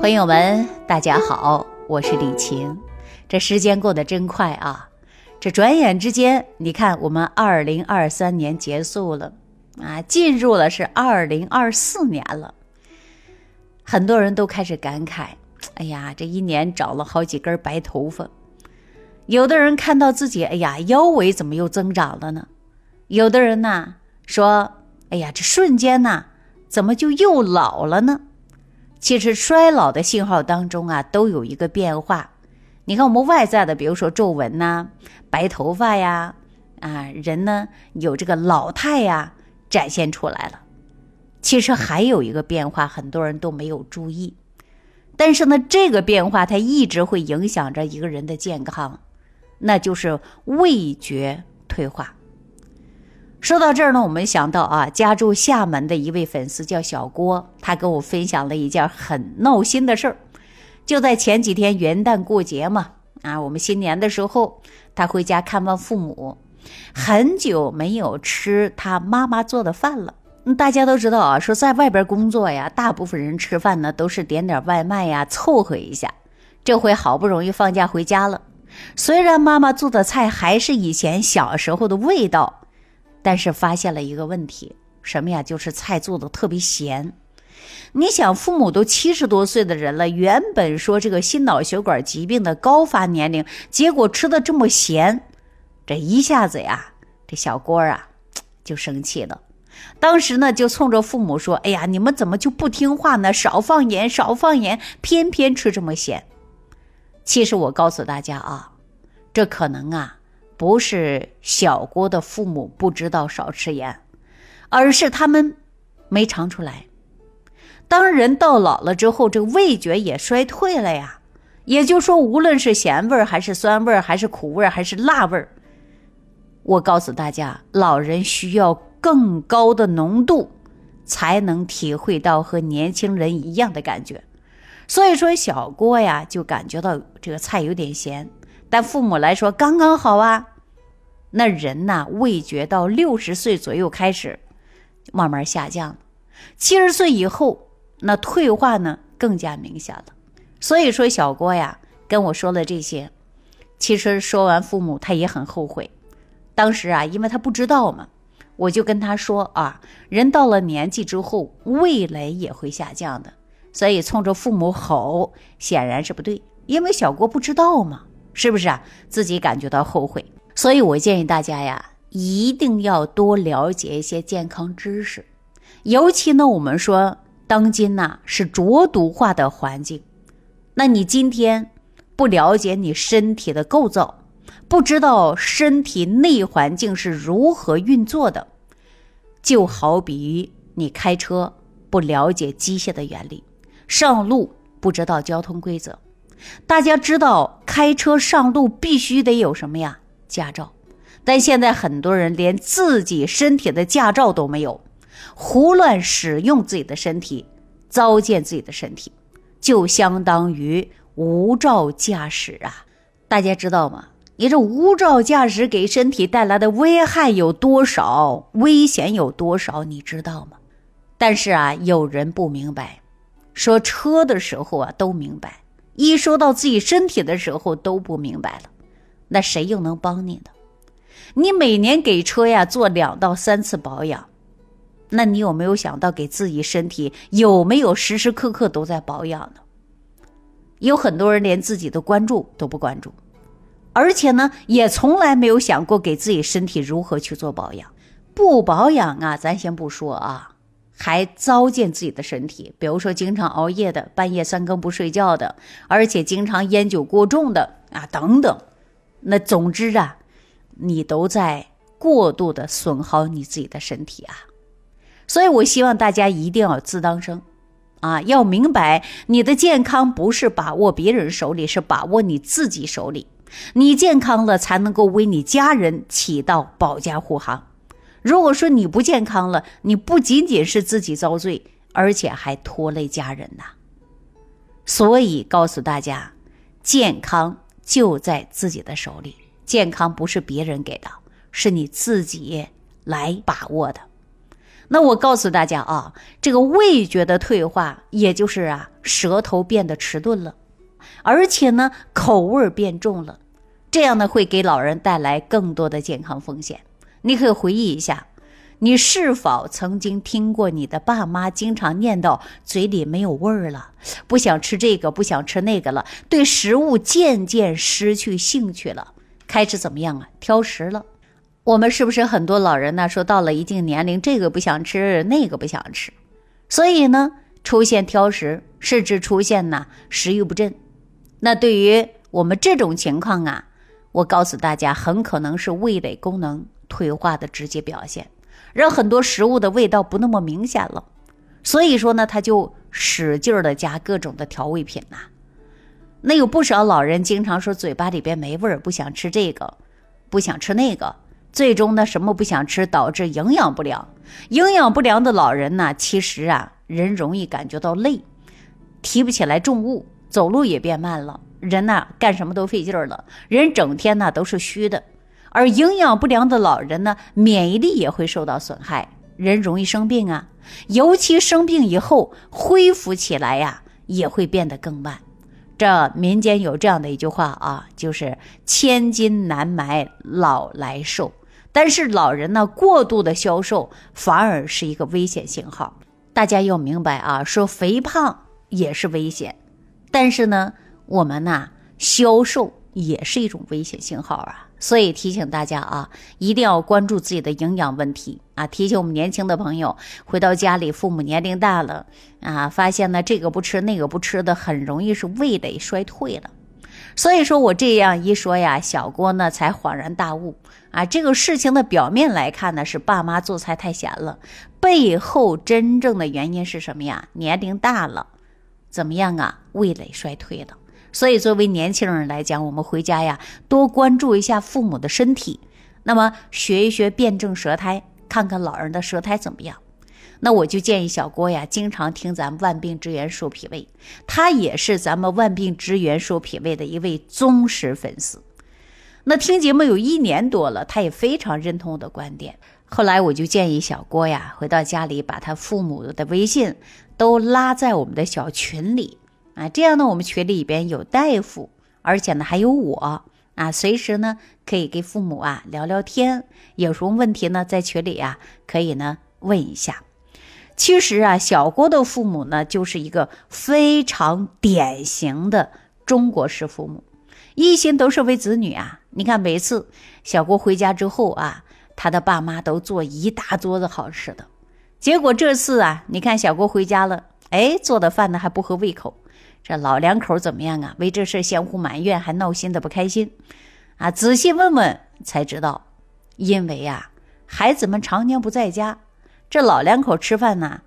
朋友们，大家好，我是李晴。这时间过得真快啊！这转眼之间，你看我们二零二三年结束了啊，进入了是二零二四年了。很多人都开始感慨：哎呀，这一年长了好几根白头发。有的人看到自己，哎呀，腰围怎么又增长了呢？有的人呢说：哎呀，这瞬间呢，怎么就又老了呢？其实衰老的信号当中啊，都有一个变化。你看我们外在的，比如说皱纹呐、白头发呀，啊，人呢有这个老态呀展现出来了。其实还有一个变化，很多人都没有注意。但是呢，这个变化它一直会影响着一个人的健康，那就是味觉退化。说到这儿呢，我们想到啊，家住厦门的一位粉丝叫小郭，他跟我分享了一件很闹心的事儿。就在前几天元旦过节嘛，啊，我们新年的时候，他回家看望父母，很久没有吃他妈妈做的饭了。大家都知道啊，说在外边工作呀，大部分人吃饭呢都是点点外卖呀，凑合一下。这回好不容易放假回家了，虽然妈妈做的菜还是以前小时候的味道。但是发现了一个问题，什么呀？就是菜做的特别咸。你想，父母都七十多岁的人了，原本说这个心脑血管疾病的高发年龄，结果吃的这么咸，这一下子呀，这小郭啊 就生气了。当时呢，就冲着父母说：“哎呀，你们怎么就不听话呢？少放盐，少放盐，偏偏吃这么咸。”其实我告诉大家啊，这可能啊。不是小郭的父母不知道少吃盐，而是他们没尝出来。当人到老了之后，这个味觉也衰退了呀。也就是说，无论是咸味儿，还是酸味儿，还是苦味儿，还是辣味儿，我告诉大家，老人需要更高的浓度，才能体会到和年轻人一样的感觉。所以说，小郭呀，就感觉到这个菜有点咸。但父母来说刚刚好啊，那人呐，味觉到六十岁左右开始慢慢下降，七十岁以后那退化呢更加明显了。所以说小郭呀跟我说了这些，其实说完父母他也很后悔。当时啊，因为他不知道嘛，我就跟他说啊，人到了年纪之后，味蕾也会下降的，所以冲着父母吼显然是不对，因为小郭不知道嘛。是不是啊？自己感觉到后悔，所以我建议大家呀，一定要多了解一些健康知识。尤其呢，我们说当今呐是浊毒化的环境，那你今天不了解你身体的构造，不知道身体内环境是如何运作的，就好比你开车不了解机械的原理，上路不知道交通规则。大家知道开车上路必须得有什么呀？驾照。但现在很多人连自己身体的驾照都没有，胡乱使用自己的身体，糟践自己的身体，就相当于无照驾驶啊！大家知道吗？你这无照驾驶给身体带来的危害有多少？危险有多少？你知道吗？但是啊，有人不明白，说车的时候啊，都明白。一说到自己身体的时候都不明白了，那谁又能帮你呢？你每年给车呀做两到三次保养，那你有没有想到给自己身体有没有时时刻刻都在保养呢？有很多人连自己的关注都不关注，而且呢也从来没有想过给自己身体如何去做保养。不保养啊，咱先不说啊。还糟践自己的身体，比如说经常熬夜的、半夜三更不睡觉的，而且经常烟酒过重的啊，等等。那总之啊，你都在过度的损耗你自己的身体啊。所以我希望大家一定要自当生，啊，要明白你的健康不是把握别人手里，是把握你自己手里。你健康了，才能够为你家人起到保驾护航。如果说你不健康了，你不仅仅是自己遭罪，而且还拖累家人呐。所以告诉大家，健康就在自己的手里，健康不是别人给的，是你自己来把握的。那我告诉大家啊，这个味觉的退化，也就是啊，舌头变得迟钝了，而且呢，口味变重了，这样呢，会给老人带来更多的健康风险。你可以回忆一下，你是否曾经听过你的爸妈经常念叨嘴里没有味儿了，不想吃这个，不想吃那个了，对食物渐渐失去兴趣了，开始怎么样啊？挑食了。我们是不是很多老人呢？说到了一定年龄，这个不想吃，那个不想吃，所以呢，出现挑食，甚至出现呢食欲不振。那对于我们这种情况啊，我告诉大家，很可能是味蕾功能退化的直接表现，让很多食物的味道不那么明显了。所以说呢，他就使劲儿的加各种的调味品呐。那有不少老人经常说嘴巴里边没味儿，不想吃这个，不想吃那个。最终呢，什么不想吃，导致营养不良。营养不良的老人呢，其实啊，人容易感觉到累，提不起来重物，走路也变慢了，人呢干什么都费劲儿了，人整天呢都是虚的。而营养不良的老人呢，免疫力也会受到损害，人容易生病啊，尤其生病以后恢复起来呀，也会变得更慢。这民间有这样的一句话啊，就是千金难买老来瘦。但是老人呢，过度的消瘦反而是一个危险信号。大家要明白啊，说肥胖也是危险，但是呢，我们呢消瘦也是一种危险信号啊。所以提醒大家啊，一定要关注自己的营养问题啊。提醒我们年轻的朋友，回到家里，父母年龄大了啊，发现呢这个不吃那个不吃的，很容易是味蕾衰退了。所以说我这样一说呀，小郭呢才恍然大悟啊！这个事情的表面来看呢，是爸妈做菜太咸了，背后真正的原因是什么呀？年龄大了，怎么样啊？味蕾衰退了。所以作为年轻人来讲，我们回家呀，多关注一下父母的身体，那么学一学辩证舌苔，看看老人的舌苔怎么样。那我就建议小郭呀，经常听咱们万病之源说脾胃，他也是咱们万病之源说脾胃的一位忠实粉丝。那听节目有一年多了，他也非常认同我的观点。后来我就建议小郭呀，回到家里把他父母的微信都拉在我们的小群里啊，这样呢，我们群里边有大夫，而且呢还有我啊，随时呢可以给父母啊聊聊天，有什么问题呢，在群里啊可以呢问一下。其实啊，小郭的父母呢，就是一个非常典型的中国式父母，一心都是为子女啊。你看，每次小郭回家之后啊，他的爸妈都做一大桌子好吃的。结果这次啊，你看小郭回家了，哎，做的饭呢还不合胃口。这老两口怎么样啊？为这事相互埋怨，还闹心的不开心啊。仔细问问才知道，因为啊，孩子们常年不在家。这老两口吃饭呢，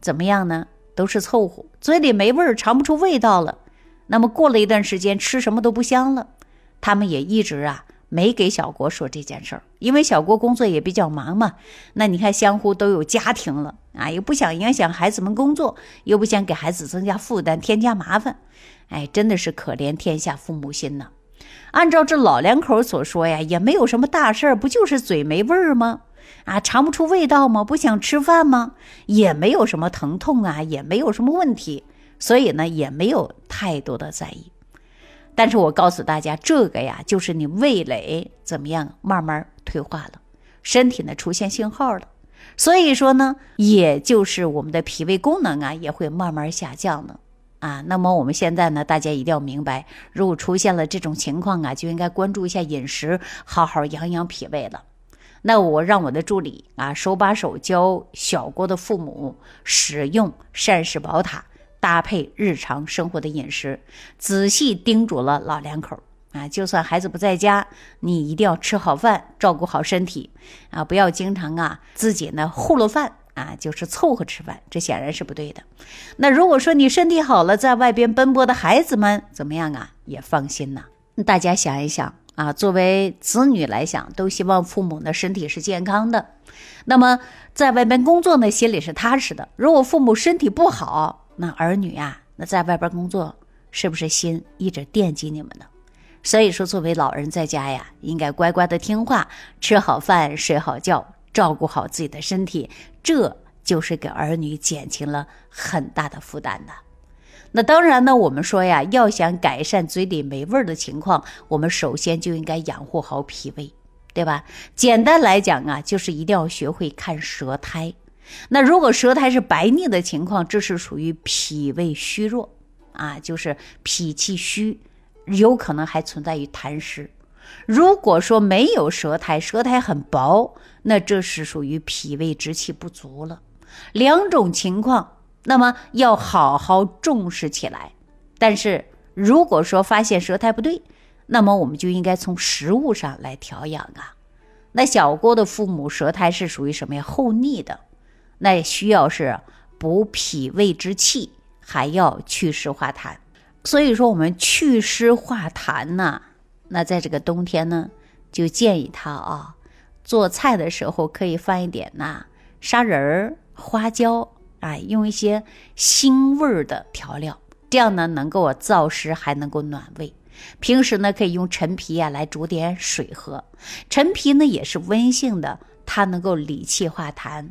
怎么样呢？都是凑合，嘴里没味儿，尝不出味道了。那么过了一段时间，吃什么都不香了。他们也一直啊没给小郭说这件事儿，因为小郭工作也比较忙嘛。那你看，相互都有家庭了啊，又不想影响孩子们工作，又不想给孩子增加负担、添加麻烦。哎，真的是可怜天下父母心呐。按照这老两口所说呀，也没有什么大事儿，不就是嘴没味儿吗？啊，尝不出味道吗？不想吃饭吗？也没有什么疼痛啊，也没有什么问题，所以呢，也没有太多的在意。但是我告诉大家，这个呀，就是你味蕾怎么样，慢慢退化了，身体呢出现信号了，所以说呢，也就是我们的脾胃功能啊，也会慢慢下降了啊。那么我们现在呢，大家一定要明白，如果出现了这种情况啊，就应该关注一下饮食，好好养养脾胃了。那我让我的助理啊手把手教小郭的父母使用膳食宝塔，搭配日常生活的饮食，仔细叮嘱了老两口啊，就算孩子不在家，你一定要吃好饭，照顾好身体啊，不要经常啊自己呢糊弄饭啊，就是凑合吃饭，这显然是不对的。那如果说你身体好了，在外边奔波的孩子们怎么样啊？也放心呐。大家想一想。啊，作为子女来讲，都希望父母呢身体是健康的。那么在外边工作呢，心里是踏实的。如果父母身体不好，那儿女啊，那在外边工作是不是心一直惦记你们呢？所以说，作为老人在家呀，应该乖乖的听话，吃好饭，睡好觉，照顾好自己的身体，这就是给儿女减轻了很大的负担的。那当然呢，我们说呀，要想改善嘴里没味儿的情况，我们首先就应该养护好脾胃，对吧？简单来讲啊，就是一定要学会看舌苔。那如果舌苔是白腻的情况，这是属于脾胃虚弱啊，就是脾气虚，有可能还存在于痰湿。如果说没有舌苔，舌苔很薄，那这是属于脾胃之气不足了。两种情况。那么要好好重视起来，但是如果说发现舌苔不对，那么我们就应该从食物上来调养啊。那小郭的父母舌苔是属于什么呀？厚腻的，那需要是补脾胃之气，还要祛湿化痰。所以说我们祛湿化痰呢，那在这个冬天呢，就建议他啊，做菜的时候可以放一点呐砂仁儿、花椒。哎，用一些腥味儿的调料，这样呢能够燥湿，还能够暖胃。平时呢可以用陈皮呀来煮点水喝，陈皮呢也是温性的，它能够理气化痰。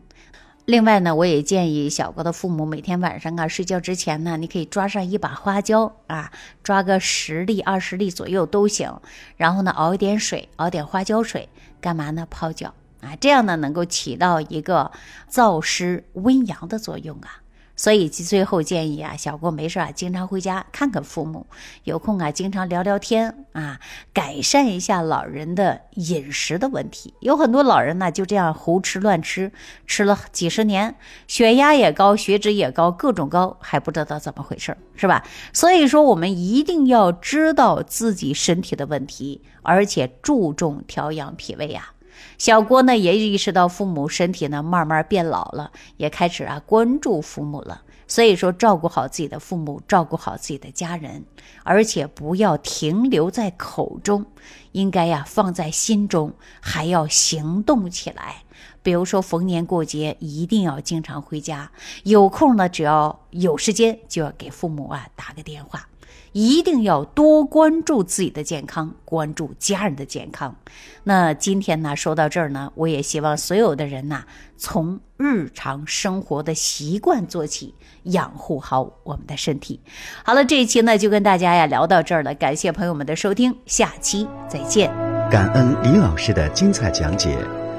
另外呢，我也建议小哥的父母每天晚上啊睡觉之前呢，你可以抓上一把花椒啊，抓个十粒、二十粒左右都行。然后呢熬一点水，熬点花椒水，干嘛呢？泡脚。啊，这样呢能够起到一个燥湿温阳的作用啊，所以最后建议啊，小郭没事啊，经常回家看看父母，有空啊，经常聊聊天啊，改善一下老人的饮食的问题。有很多老人呢就这样胡吃乱吃，吃了几十年，血压也高，血脂也高，各种高，还不知道怎么回事，是吧？所以说，我们一定要知道自己身体的问题，而且注重调养脾胃呀。小郭呢也意识到父母身体呢慢慢变老了，也开始啊关注父母了。所以说，照顾好自己的父母，照顾好自己的家人，而且不要停留在口中，应该呀放在心中，还要行动起来。比如说逢年过节一定要经常回家，有空呢只要有时间就要给父母啊打个电话。一定要多关注自己的健康，关注家人的健康。那今天呢，说到这儿呢，我也希望所有的人呐，从日常生活的习惯做起，养护好我们的身体。好了，这一期呢就跟大家呀聊到这儿了，感谢朋友们的收听，下期再见。感恩李老师的精彩讲解。